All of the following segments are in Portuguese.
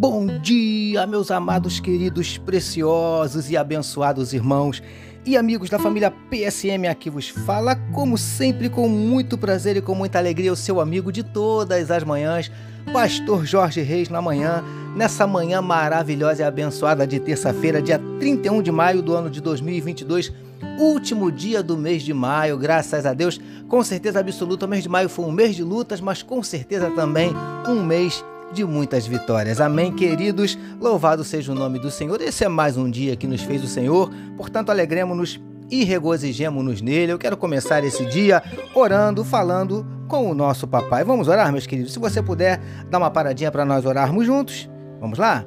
Bom dia, meus amados, queridos, preciosos e abençoados irmãos e amigos da família PSM aqui vos fala, como sempre, com muito prazer e com muita alegria, o seu amigo de todas as manhãs, Pastor Jorge Reis, na manhã, nessa manhã maravilhosa e abençoada de terça-feira, dia 31 de maio do ano de 2022, último dia do mês de maio, graças a Deus, com certeza absoluta, o mês de maio foi um mês de lutas, mas com certeza também um mês de muitas vitórias. Amém, queridos? Louvado seja o nome do Senhor. Esse é mais um dia que nos fez o Senhor, portanto, alegremos-nos e regozijemos-nos nele. Eu quero começar esse dia orando, falando com o nosso papai. Vamos orar, meus queridos? Se você puder dar uma paradinha para nós orarmos juntos. Vamos lá?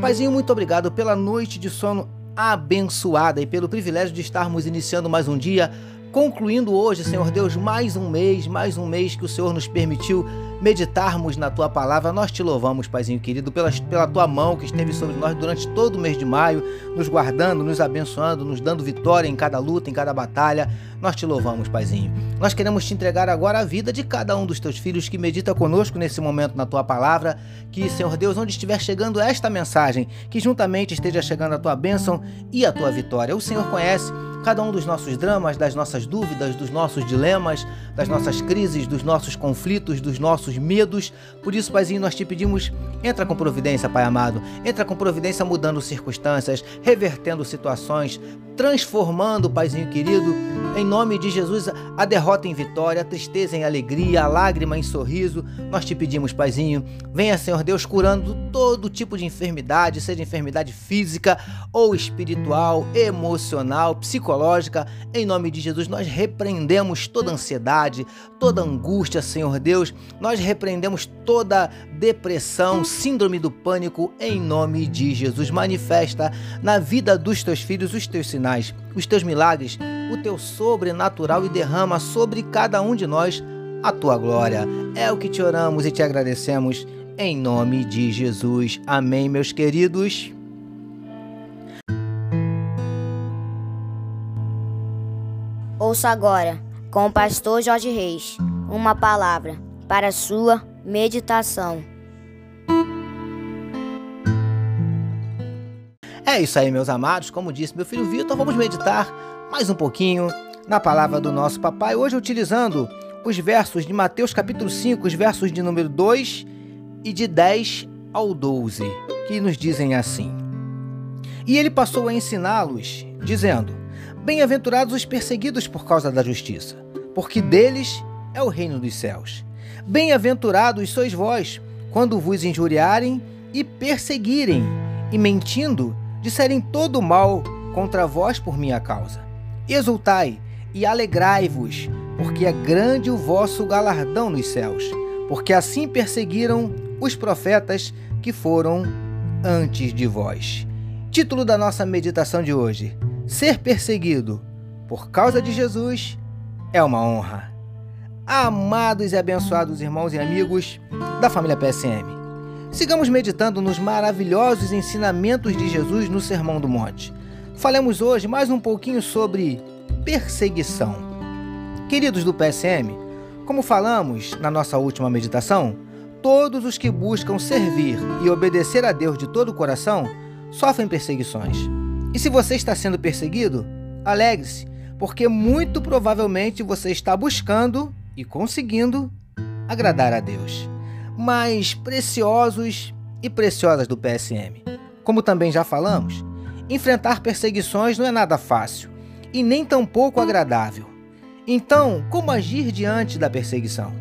Paizinho, muito obrigado pela noite de sono abençoada e pelo privilégio de estarmos iniciando mais um dia, concluindo hoje, Senhor Deus, mais um mês, mais um mês que o Senhor nos permitiu meditarmos na tua palavra. Nós te louvamos, Paizinho querido, pela, pela tua mão que esteve sobre nós durante todo o mês de maio, nos guardando, nos abençoando, nos dando vitória em cada luta, em cada batalha. Nós te louvamos, Paizinho. Nós queremos te entregar agora a vida de cada um dos teus filhos que medita conosco nesse momento na tua palavra. Que, Senhor Deus, onde estiver chegando esta mensagem, que juntamente esteja chegando a tua bênção e a tua vitória. O Senhor conhece cada um dos nossos dramas, das nossas dúvidas, dos nossos dilemas, das nossas crises, dos nossos conflitos, dos nossos medos. Por isso, Paizinho, nós te pedimos, entra com providência, Pai amado. Entra com providência mudando circunstâncias, revertendo situações, transformando, Paizinho querido, em nome de Jesus, a derrota em vitória, a tristeza em alegria, a lágrima em sorriso. Nós te pedimos, Paizinho, venha, Senhor Deus, curando todo tipo de enfermidade, seja enfermidade física ou espiritual, emocional, psicológica. Em nome de Jesus, nós repreendemos toda ansiedade, toda angústia, Senhor Deus. Nós repreendemos toda depressão, síndrome do pânico, em nome de Jesus. Manifesta na vida dos teus filhos os teus sinais, os teus milagres, o teu sobrenatural e derrama sobre cada um de nós a tua glória. É o que te oramos e te agradecemos em nome de Jesus. Amém, meus queridos. Ouça agora, com o pastor Jorge Reis, uma palavra para sua meditação. É isso aí, meus amados. Como disse meu filho Vitor, vamos meditar mais um pouquinho na palavra do nosso papai, hoje utilizando os versos de Mateus capítulo 5, os versos de número 2 e de 10 ao 12, que nos dizem assim: E ele passou a ensiná-los, dizendo: Bem-aventurados os perseguidos por causa da justiça, porque deles é o reino dos céus. Bem-aventurados sois vós, quando vos injuriarem e perseguirem, e mentindo, disserem todo o mal contra vós por minha causa. Exultai e alegrai-vos, porque é grande o vosso galardão nos céus, porque assim perseguiram os profetas que foram antes de vós. Título da nossa meditação de hoje: Ser perseguido por causa de Jesus é uma honra. Amados e abençoados irmãos e amigos da família PSM, sigamos meditando nos maravilhosos ensinamentos de Jesus no Sermão do Monte. Falemos hoje mais um pouquinho sobre perseguição. Queridos do PSM, como falamos na nossa última meditação, todos os que buscam servir e obedecer a Deus de todo o coração sofrem perseguições. E se você está sendo perseguido, alegre-se, porque muito provavelmente você está buscando e conseguindo agradar a Deus. Mas preciosos e preciosas do PSM, como também já falamos, enfrentar perseguições não é nada fácil e nem tampouco agradável. Então, como agir diante da perseguição?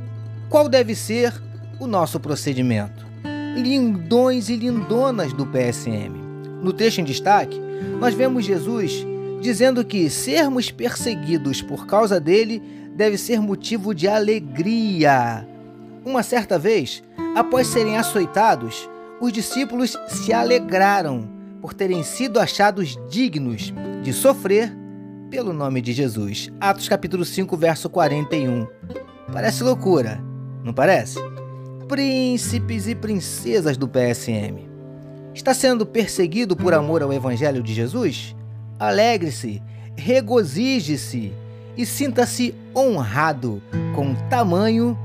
Qual deve ser o nosso procedimento? Lindões e lindonas do PSM. No texto em destaque, nós vemos Jesus dizendo que sermos perseguidos por causa dele deve ser motivo de alegria. Uma certa vez, após serem açoitados, os discípulos se alegraram por terem sido achados dignos de sofrer pelo nome de Jesus. Atos capítulo 5, verso 41. Parece loucura, não parece? Príncipes e princesas do PSM. Está sendo perseguido por amor ao evangelho de Jesus? Alegre-se, regozije-se e sinta-se honrado com tamanho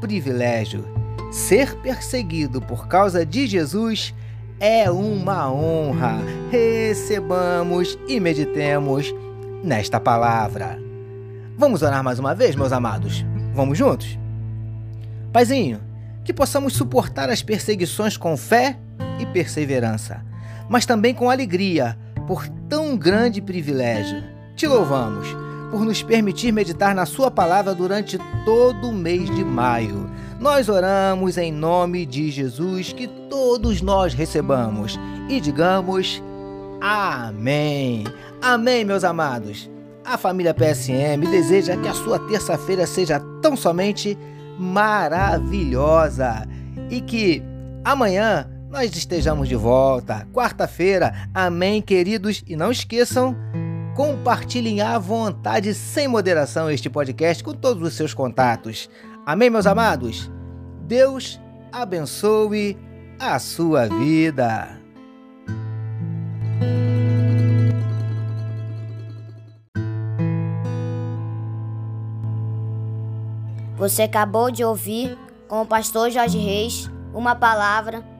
privilégio. Ser perseguido por causa de Jesus é uma honra. Recebamos e meditemos nesta palavra. Vamos orar mais uma vez, meus amados? Vamos juntos? Paizinho, que possamos suportar as perseguições com fé e perseverança, mas também com alegria por tão grande privilégio. Te louvamos por nos permitir meditar na Sua palavra durante todo o mês de maio. Nós oramos em nome de Jesus que todos nós recebamos e digamos Amém. Amém, meus amados. A família PSM deseja que a sua terça-feira seja tão somente maravilhosa e que amanhã nós estejamos de volta. Quarta-feira. Amém, queridos. E não esqueçam compartilhem à vontade, sem moderação, este podcast com todos os seus contatos. Amém, meus amados? Deus abençoe a sua vida. Você acabou de ouvir com o pastor Jorge Reis uma palavra